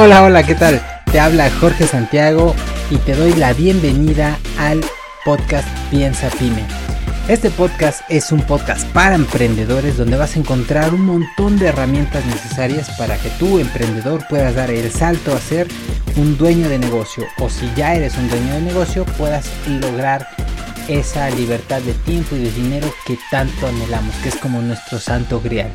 Hola, hola, ¿qué tal? Te habla Jorge Santiago y te doy la bienvenida al podcast Piensa Pyme. Este podcast es un podcast para emprendedores donde vas a encontrar un montón de herramientas necesarias para que tú, emprendedor, puedas dar el salto a ser un dueño de negocio o si ya eres un dueño de negocio puedas lograr esa libertad de tiempo y de dinero que tanto anhelamos, que es como nuestro santo grial.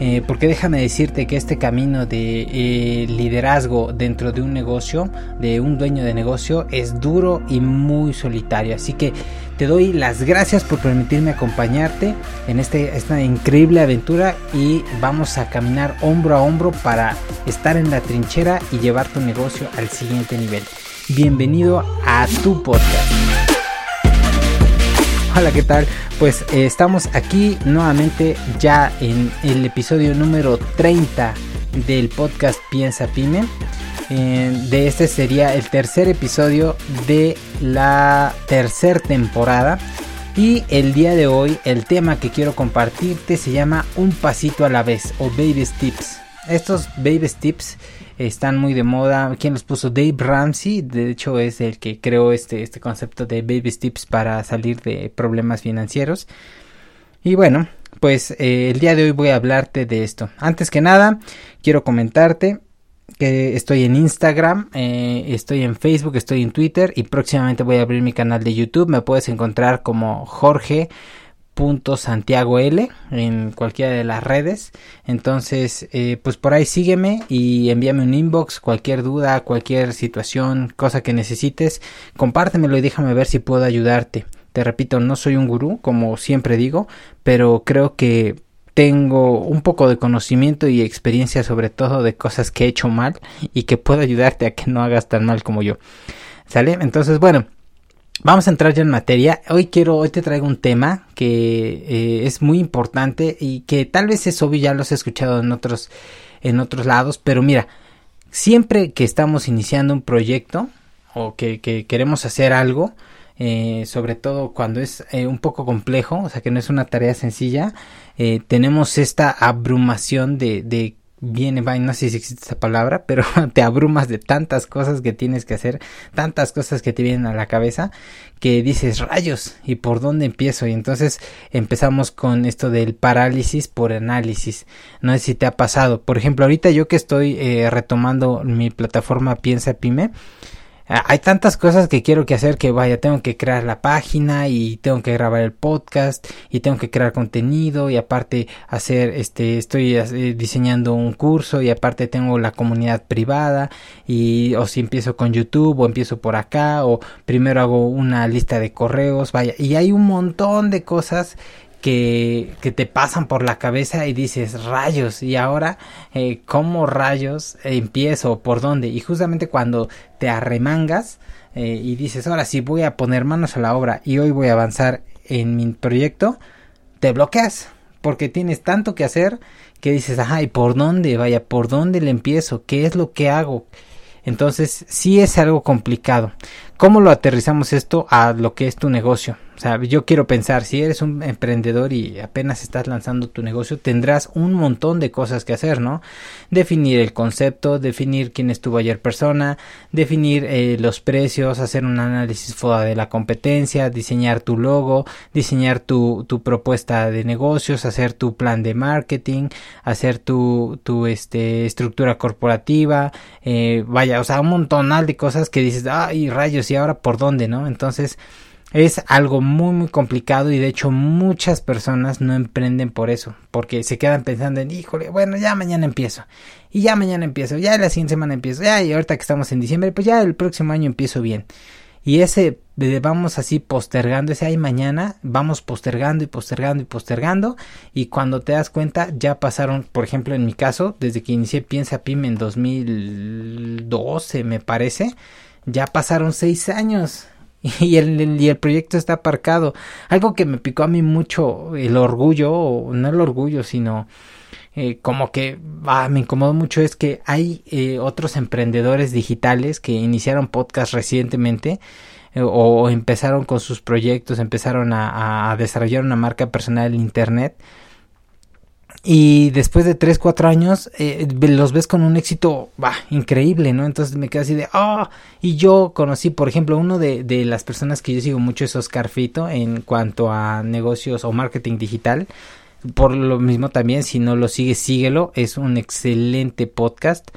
Eh, porque déjame decirte que este camino de eh, liderazgo dentro de un negocio, de un dueño de negocio, es duro y muy solitario. Así que te doy las gracias por permitirme acompañarte en este, esta increíble aventura y vamos a caminar hombro a hombro para estar en la trinchera y llevar tu negocio al siguiente nivel. Bienvenido a tu podcast. Hola, ¿qué tal? Pues eh, estamos aquí nuevamente ya en el episodio número 30 del podcast Piensa Pyme. Eh, de este sería el tercer episodio de la tercera temporada. Y el día de hoy el tema que quiero compartirte se llama Un pasito a la vez o Baby Tips. Estos Baby Tips están muy de moda. ¿Quién los puso? Dave Ramsey, de hecho es el que creó este, este concepto de baby steps para salir de problemas financieros. Y bueno, pues eh, el día de hoy voy a hablarte de esto. Antes que nada, quiero comentarte que estoy en Instagram, eh, estoy en Facebook, estoy en Twitter y próximamente voy a abrir mi canal de YouTube. Me puedes encontrar como Jorge Santiago L en cualquiera de las redes. Entonces eh, pues por ahí sígueme y envíame un inbox cualquier duda cualquier situación cosa que necesites. Compártemelo y déjame ver si puedo ayudarte. Te repito no soy un gurú como siempre digo pero creo que tengo un poco de conocimiento y experiencia sobre todo de cosas que he hecho mal y que puedo ayudarte a que no hagas tan mal como yo. Sale entonces bueno Vamos a entrar ya en materia. Hoy quiero, hoy te traigo un tema que eh, es muy importante y que tal vez es obvio, ya lo has escuchado en otros, en otros lados, pero mira, siempre que estamos iniciando un proyecto o que, queremos hacer algo, eh, sobre todo cuando es eh, un poco complejo, o sea que no es una tarea sencilla, tenemos esta abrumación de viene, no sé si existe esa palabra, pero te abrumas de tantas cosas que tienes que hacer, tantas cosas que te vienen a la cabeza, que dices rayos, ¿y por dónde empiezo? Y entonces empezamos con esto del parálisis por análisis. No sé si te ha pasado. Por ejemplo, ahorita yo que estoy eh, retomando mi plataforma Piensa Pyme, hay tantas cosas que quiero que hacer que vaya, tengo que crear la página y tengo que grabar el podcast y tengo que crear contenido y aparte hacer este estoy eh, diseñando un curso y aparte tengo la comunidad privada y o si empiezo con YouTube o empiezo por acá o primero hago una lista de correos, vaya, y hay un montón de cosas que, que, te pasan por la cabeza y dices rayos y ahora eh, cómo rayos empiezo por dónde y justamente cuando te arremangas eh, y dices ahora sí voy a poner manos a la obra y hoy voy a avanzar en mi proyecto te bloqueas porque tienes tanto que hacer que dices ajá y por dónde vaya por dónde le empiezo qué es lo que hago entonces sí es algo complicado cómo lo aterrizamos esto a lo que es tu negocio o sea, yo quiero pensar, si eres un emprendedor y apenas estás lanzando tu negocio, tendrás un montón de cosas que hacer, ¿no? Definir el concepto, definir quién es tu buyer persona, definir eh, los precios, hacer un análisis FODA de la competencia, diseñar tu logo, diseñar tu, tu propuesta de negocios, hacer tu plan de marketing, hacer tu, tu este, estructura corporativa, eh, vaya, o sea, un montón de cosas que dices, ay, rayos, ¿y ahora por dónde, no? Entonces, es algo muy muy complicado y de hecho muchas personas no emprenden por eso, porque se quedan pensando en, híjole, bueno, ya mañana empiezo, y ya mañana empiezo, ya la siguiente semana empiezo, ya y ahorita que estamos en diciembre, pues ya el próximo año empiezo bien. Y ese vamos así postergando, ese ahí mañana, vamos postergando y postergando y postergando. Y cuando te das cuenta, ya pasaron, por ejemplo, en mi caso, desde que inicié Piensa PYME en 2012, me parece, ya pasaron seis años. y el, y el proyecto está aparcado. Algo que me picó a mí mucho el orgullo, no el orgullo, sino eh, como que ah, me incomodó mucho es que hay eh, otros emprendedores digitales que iniciaron podcast recientemente eh, o, empezaron con sus proyectos, empezaron a, a, desarrollar una marca personal en Internet y después de 3, 4 años eh, los ves con un éxito increíble, ¿no? Entonces me quedo así de, ah, y yo conocí, por ejemplo, uno de, de, las personas que yo sigo mucho es Oscar Fito en cuanto a negocios o marketing digital. Por lo mismo también, si no lo sigues, síguelo, es un excelente podcast.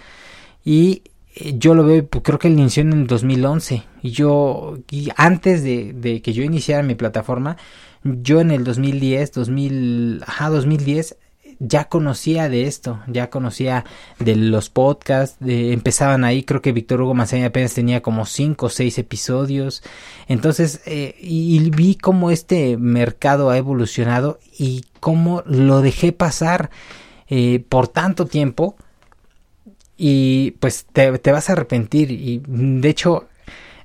Y eh, yo lo veo, pues, creo que él inició en el 2011. Y yo, y antes de, de que yo iniciara mi plataforma, yo en el 2010, 2000, ajá, 2010 ya conocía de esto, ya conocía de los podcasts, de, empezaban ahí, creo que Víctor Hugo Maceña apenas tenía como cinco o seis episodios, entonces, eh, y, vi cómo este mercado ha evolucionado y cómo lo dejé pasar eh, por tanto tiempo. Y pues te, te vas a arrepentir y de hecho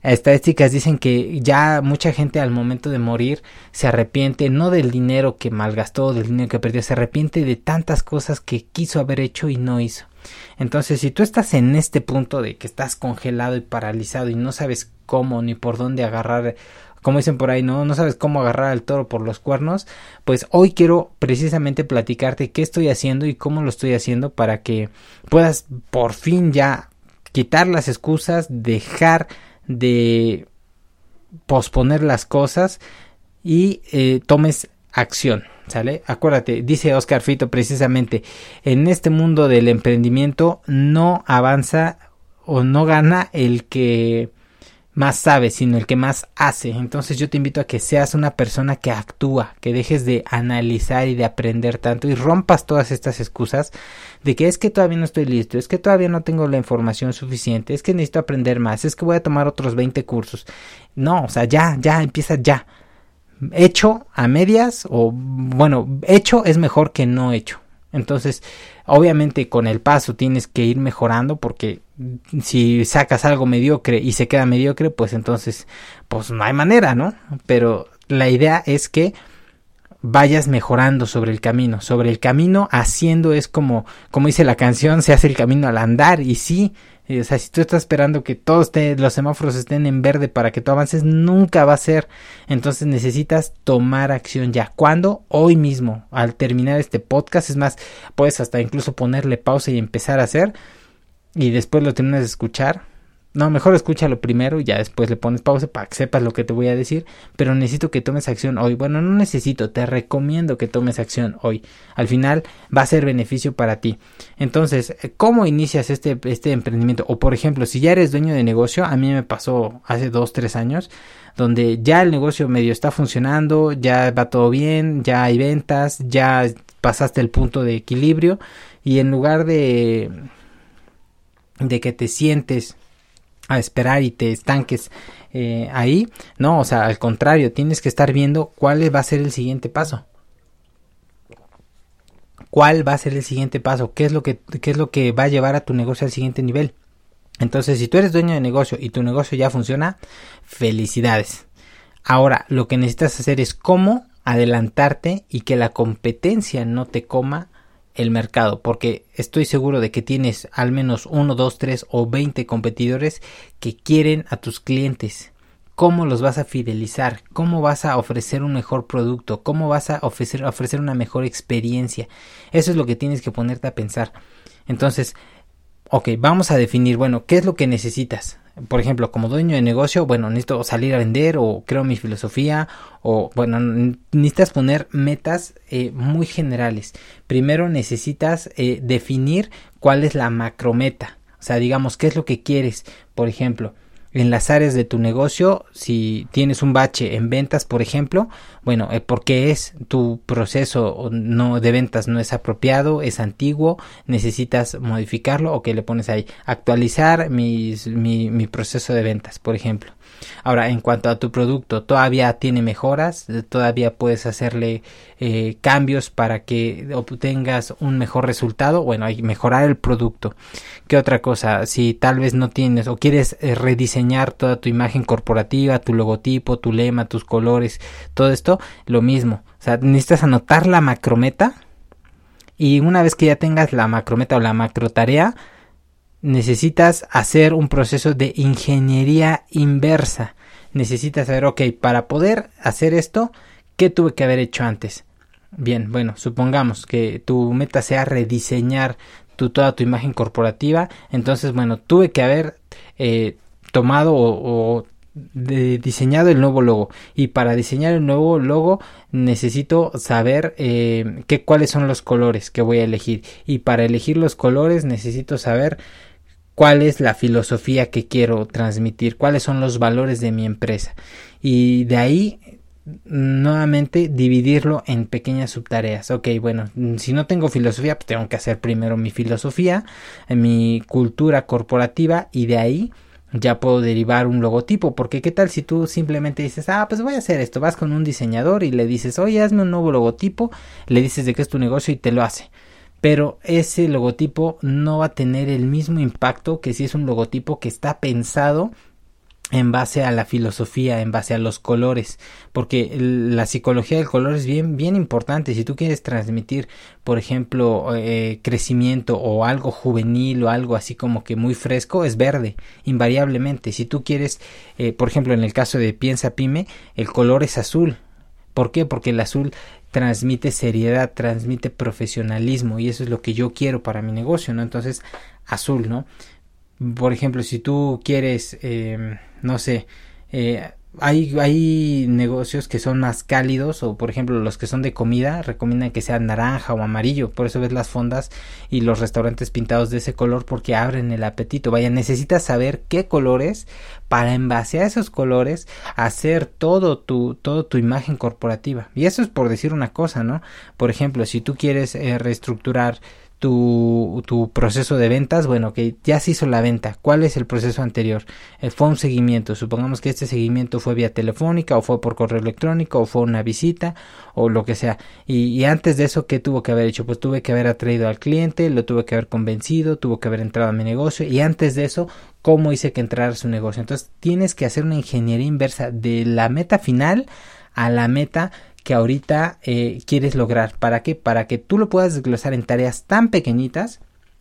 estadísticas dicen que ya mucha gente al momento de morir se arrepiente no del dinero que malgastó, del dinero que perdió, se arrepiente de tantas cosas que quiso haber hecho y no hizo. Entonces, si tú estás en este punto de que estás congelado y paralizado y no sabes cómo ni por dónde agarrar como dicen por ahí, ¿no? No sabes cómo agarrar al toro por los cuernos, pues hoy quiero precisamente platicarte qué estoy haciendo y cómo lo estoy haciendo para que puedas por fin ya quitar las excusas, dejar de posponer las cosas y eh, tomes acción. ¿Sale? Acuérdate, dice Oscar Fito precisamente, en este mundo del emprendimiento no avanza o no gana el que más sabe, sino el que más hace. Entonces yo te invito a que seas una persona que actúa, que dejes de analizar y de aprender tanto y rompas todas estas excusas de que es que todavía no estoy listo, es que todavía no tengo la información suficiente, es que necesito aprender más, es que voy a tomar otros 20 cursos. No, o sea, ya, ya, empieza ya. Hecho a medias o bueno, hecho es mejor que no hecho. Entonces, obviamente con el paso tienes que ir mejorando porque si sacas algo mediocre y se queda mediocre, pues entonces, pues no hay manera, ¿no? Pero la idea es que vayas mejorando sobre el camino, sobre el camino haciendo es como, como dice la canción, se hace el camino al andar y sí, eh, o sea, si tú estás esperando que todos los semáforos estén en verde para que tú avances, nunca va a ser. Entonces necesitas tomar acción ya. ¿Cuándo? Hoy mismo, al terminar este podcast. Es más, puedes hasta incluso ponerle pausa y empezar a hacer. Y después lo terminas de escuchar no, mejor escúchalo primero y ya después le pones pausa para que sepas lo que te voy a decir, pero necesito que tomes acción hoy. Bueno, no necesito, te recomiendo que tomes acción hoy. Al final va a ser beneficio para ti. Entonces, ¿cómo inicias este, este emprendimiento? O por ejemplo, si ya eres dueño de negocio, a mí me pasó hace dos, tres años, donde ya el negocio medio está funcionando, ya va todo bien, ya hay ventas, ya pasaste el punto de equilibrio y en lugar de de que te sientes a esperar y te estanques eh, ahí. No, o sea, al contrario, tienes que estar viendo cuál va a ser el siguiente paso. ¿Cuál va a ser el siguiente paso? ¿Qué es lo que, qué es lo que va a llevar a tu negocio al siguiente nivel? Entonces, si tú eres dueño de negocio y tu negocio ya funciona, felicidades. Ahora, lo que necesitas hacer es cómo adelantarte y que la competencia no te coma el mercado, porque estoy seguro de que tienes al menos uno, dos, tres o veinte competidores que quieren a tus clientes. ¿Cómo los vas a fidelizar? ¿Cómo vas a ofrecer un mejor producto? ¿Cómo vas a ofrecer, ofrecer una mejor experiencia? Eso es lo que tienes que ponerte a pensar. Entonces, ok, vamos a definir, bueno, ¿qué es lo que necesitas? Por ejemplo, como dueño de negocio, bueno, necesito salir a vender o creo mi filosofía o, bueno, necesitas poner metas eh, muy generales. Primero necesitas eh, definir cuál es la macrometa. O sea, digamos, ¿qué es lo que quieres? Por ejemplo, en las áreas de tu negocio, si tienes un bache en ventas, por ejemplo, bueno, eh, porque es tu proceso no de ventas no es apropiado, es antiguo, necesitas modificarlo o que le pones ahí actualizar mi, mi proceso de ventas, por ejemplo. Ahora, en cuanto a tu producto, todavía tiene mejoras, todavía puedes hacerle eh, cambios para que obtengas un mejor resultado. Bueno, hay mejorar el producto. ¿Qué otra cosa? Si tal vez no tienes o quieres eh, rediseñar toda tu imagen corporativa, tu logotipo, tu lema, tus colores, todo esto, lo mismo. O sea, necesitas anotar la macrometa y una vez que ya tengas la macrometa o la macro tarea, necesitas hacer un proceso de ingeniería inversa. Necesitas saber, ok, para poder hacer esto, ¿qué tuve que haber hecho antes? Bien, bueno, supongamos que tu meta sea rediseñar tu, toda tu imagen corporativa. Entonces, bueno, tuve que haber eh, tomado o, diseñado el nuevo logo. Y para diseñar el nuevo logo necesito saber eh, qué, cuáles son los colores que voy a elegir. Y para elegir los colores necesito saber cuál es la filosofía que quiero transmitir, cuáles son los valores de mi empresa. Y de ahí nuevamente dividirlo en pequeñas subtareas. Ok, bueno, si no tengo filosofía, pues tengo que hacer primero mi filosofía, mi cultura corporativa y de ahí ya puedo derivar un logotipo, porque qué tal si tú simplemente dices, ah, pues voy a hacer esto, vas con un diseñador y le dices, oye, hazme un nuevo logotipo, le dices de qué es tu negocio y te lo hace. Pero ese logotipo no va a tener el mismo impacto que si es un logotipo que está pensado en base a la filosofía, en base a los colores, porque la psicología del color es bien, bien importante. Si tú quieres transmitir, por ejemplo, eh, crecimiento o algo juvenil o algo así como que muy fresco, es verde, invariablemente. Si tú quieres, eh, por ejemplo, en el caso de Piensa Pyme, el color es azul. ¿Por qué? Porque el azul transmite seriedad, transmite profesionalismo y eso es lo que yo quiero para mi negocio, ¿no? Entonces, azul, ¿no? Por ejemplo, si tú quieres, eh, no sé, eh, hay, hay negocios que son más cálidos o por ejemplo los que son de comida recomiendan que sea naranja o amarillo. Por eso ves las fondas y los restaurantes pintados de ese color porque abren el apetito. Vaya necesitas saber qué colores para en base a esos colores hacer todo tu todo tu imagen corporativa. Y eso es por decir una cosa no por ejemplo si tú quieres eh, reestructurar tu, tu, proceso de ventas, bueno, que ya se hizo la venta, ¿cuál es el proceso anterior? Eh, fue un seguimiento, supongamos que este seguimiento fue vía telefónica o fue por correo electrónico o fue una visita o lo que sea. Y, antes de eso, ¿qué tuvo que haber hecho? Pues tuve que haber atraído al cliente, lo tuve que haber convencido, tuvo que haber entrado a mi negocio y antes de eso, ¿cómo hice que entrara a su negocio? Entonces tienes que hacer una ingeniería inversa de la meta final a la meta que ahorita eh, quieres lograr. ¿Para qué? Para que tú lo puedas desglosar en tareas tan pequeñitas.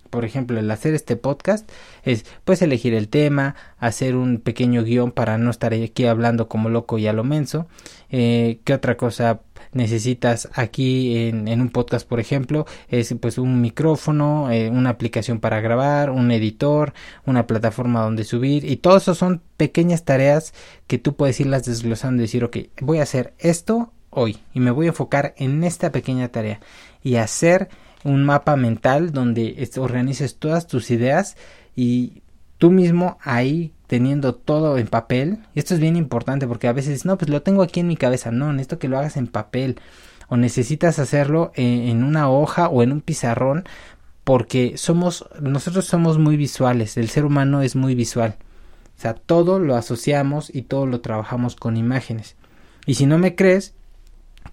Por ejemplo, el hacer este podcast es pues elegir el tema, hacer un pequeño guion para no estar aquí hablando como loco y a lo menso. Eh, ¿Qué otra cosa necesitas aquí en, en, un podcast, por ejemplo? Es pues un micrófono, eh, una aplicación para grabar, un editor, una plataforma donde subir y todo eso son pequeñas tareas que tú puedes irlas desglosando y decir, ok, voy a hacer esto hoy y me voy a enfocar en esta pequeña tarea y hacer un mapa mental donde organices todas tus ideas y tú mismo ahí teniendo todo en papel. Esto es bien importante porque a veces no, pues lo tengo aquí en mi cabeza. No, necesito que lo hagas en papel o necesitas hacerlo en, en una hoja o en un pizarrón porque somos nosotros somos muy visuales, el ser humano es muy visual. O sea, todo lo asociamos y todo lo trabajamos con imágenes. Y si no me crees,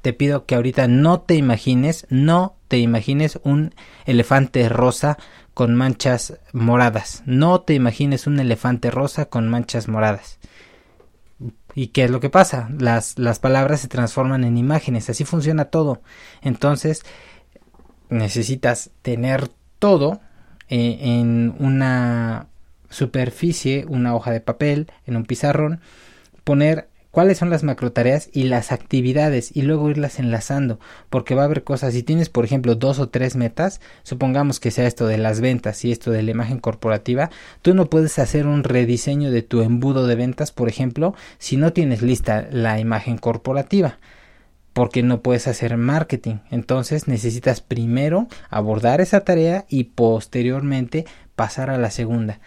te pido que ahorita no te imagines, no te imagines un elefante rosa con manchas moradas. No te imagines un elefante rosa con manchas moradas. ¿Y qué es lo que pasa? Las, las palabras se transforman en imágenes, así funciona todo. Entonces, necesitas tener todo eh, en una superficie, una hoja de papel, en un pizarrón, poner cuáles son las macrotareas y las actividades y luego irlas enlazando porque va a haber cosas si tienes por ejemplo dos o tres metas supongamos que sea esto de las ventas y esto de la imagen corporativa tú no puedes hacer un rediseño de tu embudo de ventas por ejemplo si no tienes lista la imagen corporativa porque no puedes hacer marketing. Entonces necesitas primero abordar esa tarea y posteriormente pasar a la segunda.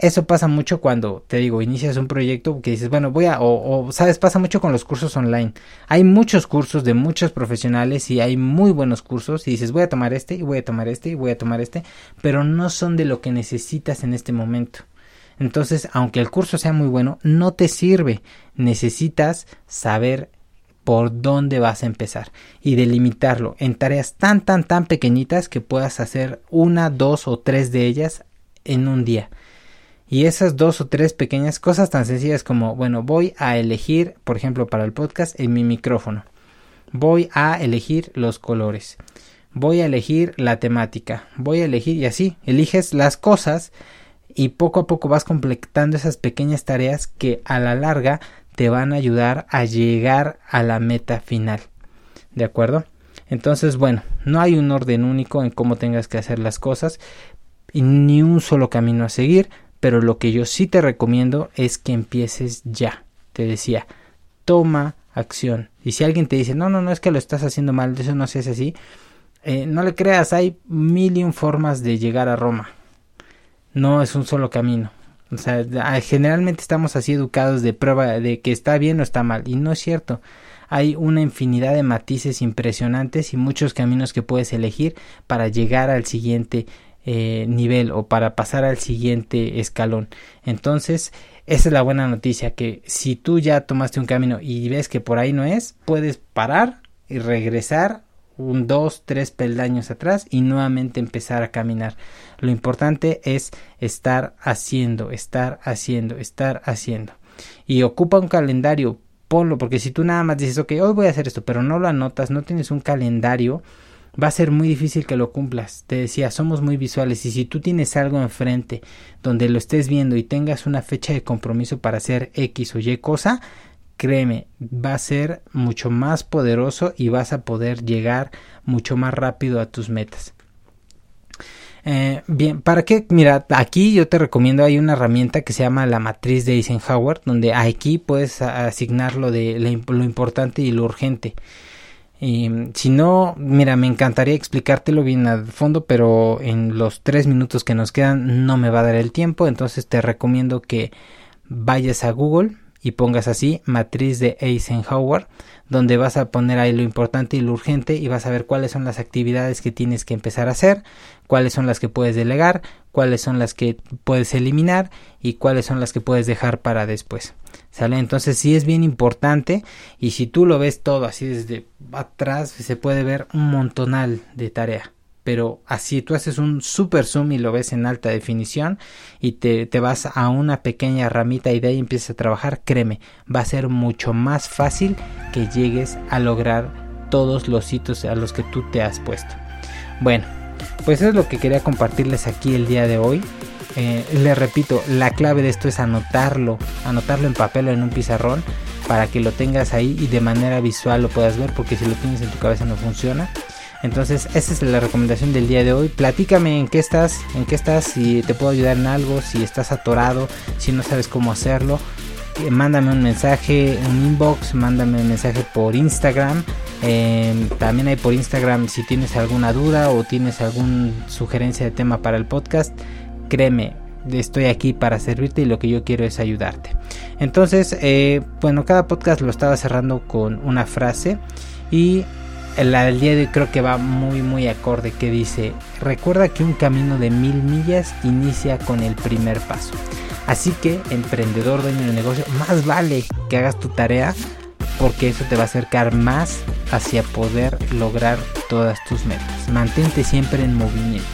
Eso pasa mucho cuando, te digo, inicias un proyecto que dices, bueno, voy a, o, sabes, pasa mucho con los cursos online. Hay muchos cursos de muchos profesionales y hay muy buenos cursos y dices, voy a tomar este y voy a tomar este y voy a tomar este, pero no son de lo que necesitas en este momento. Entonces, aunque el curso sea muy bueno, no te sirve. Necesitas saber por dónde vas a empezar y delimitarlo en tareas tan, tan, tan pequeñitas que puedas hacer una, dos o tres de ellas en un día y esas dos o tres pequeñas cosas tan sencillas como, bueno, voy a elegir, por ejemplo, para el podcast, en mi micrófono. Voy a elegir los colores. Voy a elegir la temática. Voy a elegir y así, eliges las cosas y poco a poco vas completando esas pequeñas tareas que a la larga te van a ayudar a llegar a la meta final. ¿De acuerdo? Entonces, bueno, no hay un orden único en cómo tengas que hacer las cosas y ni un solo camino a seguir, pero lo que yo sí te recomiendo es que empieces ya. Te decía, toma acción. Y si alguien te dice, no, no, no es que lo estás haciendo mal, eso no se hace así, eh, no le creas, hay mil y un formas de llegar a Roma. No es un solo camino. O sea, generalmente estamos así educados de prueba de que está bien o está mal. Y no es cierto. Hay una infinidad de matices impresionantes y muchos caminos que puedes elegir para llegar al siguiente eh, nivel o para pasar al siguiente escalón. Entonces, esa es la buena noticia, que si tú ya tomaste un camino y ves que por ahí no es, puedes parar y regresar un dos, tres peldaños atrás y nuevamente empezar a caminar. Lo importante es estar haciendo, estar haciendo, estar haciendo. Y ocupa un calendario, ponlo, porque si tú nada más dices, ok, hoy voy a hacer esto, pero no lo anotas, no tienes un calendario, va a ser muy difícil que lo cumplas. Te decía, somos muy visuales y si tú tienes algo enfrente donde lo estés viendo y tengas una fecha de compromiso para hacer X o Y cosa, créeme, va a ser mucho más poderoso y vas a poder llegar mucho más rápido a tus metas. Eh, bien, ¿para qué? Mira, aquí yo te recomiendo, hay una herramienta que se llama la matriz de Eisenhower, donde aquí puedes asignar lo, de lo importante y lo urgente. Y si no, mira, me encantaría explicártelo bien a fondo, pero en los tres minutos que nos quedan no me va a dar el tiempo, entonces te recomiendo que vayas a Google, y pongas así matriz de Eisenhower donde vas a poner ahí lo importante y lo urgente y vas a ver cuáles son las actividades que tienes que empezar a hacer, cuáles son las que puedes delegar, cuáles son las que puedes eliminar y cuáles son las que puedes dejar para después. ¿Sale? Entonces sí es bien importante y si tú lo ves todo así desde atrás se puede ver un montonal de tarea pero así tú haces un super zoom y lo ves en alta definición y te, te, vas a una pequeña ramita y de ahí empiezas a trabajar, créeme, va a ser mucho más fácil que llegues a lograr todos los hitos a los que tú te has puesto. Bueno, pues es lo que quería compartirles aquí el día de hoy. Eh, les repito, la clave de esto es anotarlo, anotarlo en papel o en un pizarrón para que lo tengas ahí y de manera visual lo puedas ver porque si lo tienes en tu cabeza no funciona. Entonces, esa es la recomendación del día de hoy. Platícame en qué estás, en qué estás, si te puedo ayudar en algo, si estás atorado, si no sabes cómo hacerlo. Eh, mándame un mensaje, un inbox, mándame un mensaje por Instagram. Em, también hay por Instagram si tienes alguna duda o tienes alguna sugerencia de tema para el podcast. Créeme, estoy aquí para servirte y lo que yo quiero es ayudarte. Entonces, eh, bueno, cada podcast lo estaba cerrando con una frase y la del día de hoy creo que va muy muy acorde que dice, recuerda que un camino de mil millas inicia con el primer paso. Así que, emprendedor, dueño de negocio, más vale que hagas tu tarea porque eso te va a acercar más hacia poder lograr todas tus metas. Mantente siempre en movimiento.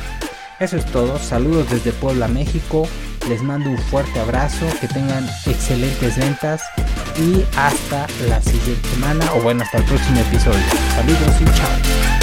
Eso es todo. Saludos desde Puebla, México. Les mando un fuerte abrazo. Que tengan excelentes ventas. Y hasta la siguiente semana. O bueno, hasta el próximo episodio. Saludos y chao.